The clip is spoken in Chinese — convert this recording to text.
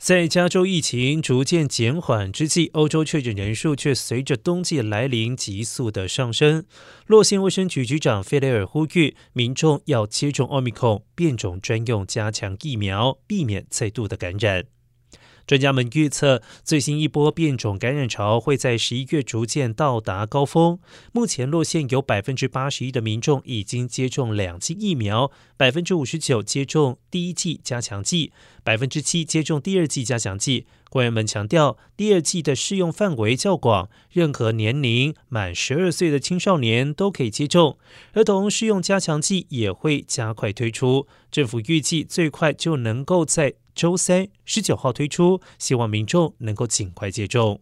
在加州疫情逐渐减缓之际，欧洲确诊人数却随着冬季来临急速的上升。洛县卫生局局长费雷尔呼吁民众要接种奥密克戎变种专用加强疫苗，避免再度的感染。专家们预测，最新一波变种感染潮会在十一月逐渐到达高峰。目前，洛县有百分之八十一的民众已经接种两剂疫苗，百分之五十九接种第一剂加强剂，百分之七接种第二剂加强剂。官员们强调，第二剂的适用范围较广，任何年龄满十二岁的青少年都可以接种。儿童适用加强剂也会加快推出，政府预计最快就能够在。周三十九号推出，希望民众能够尽快接种。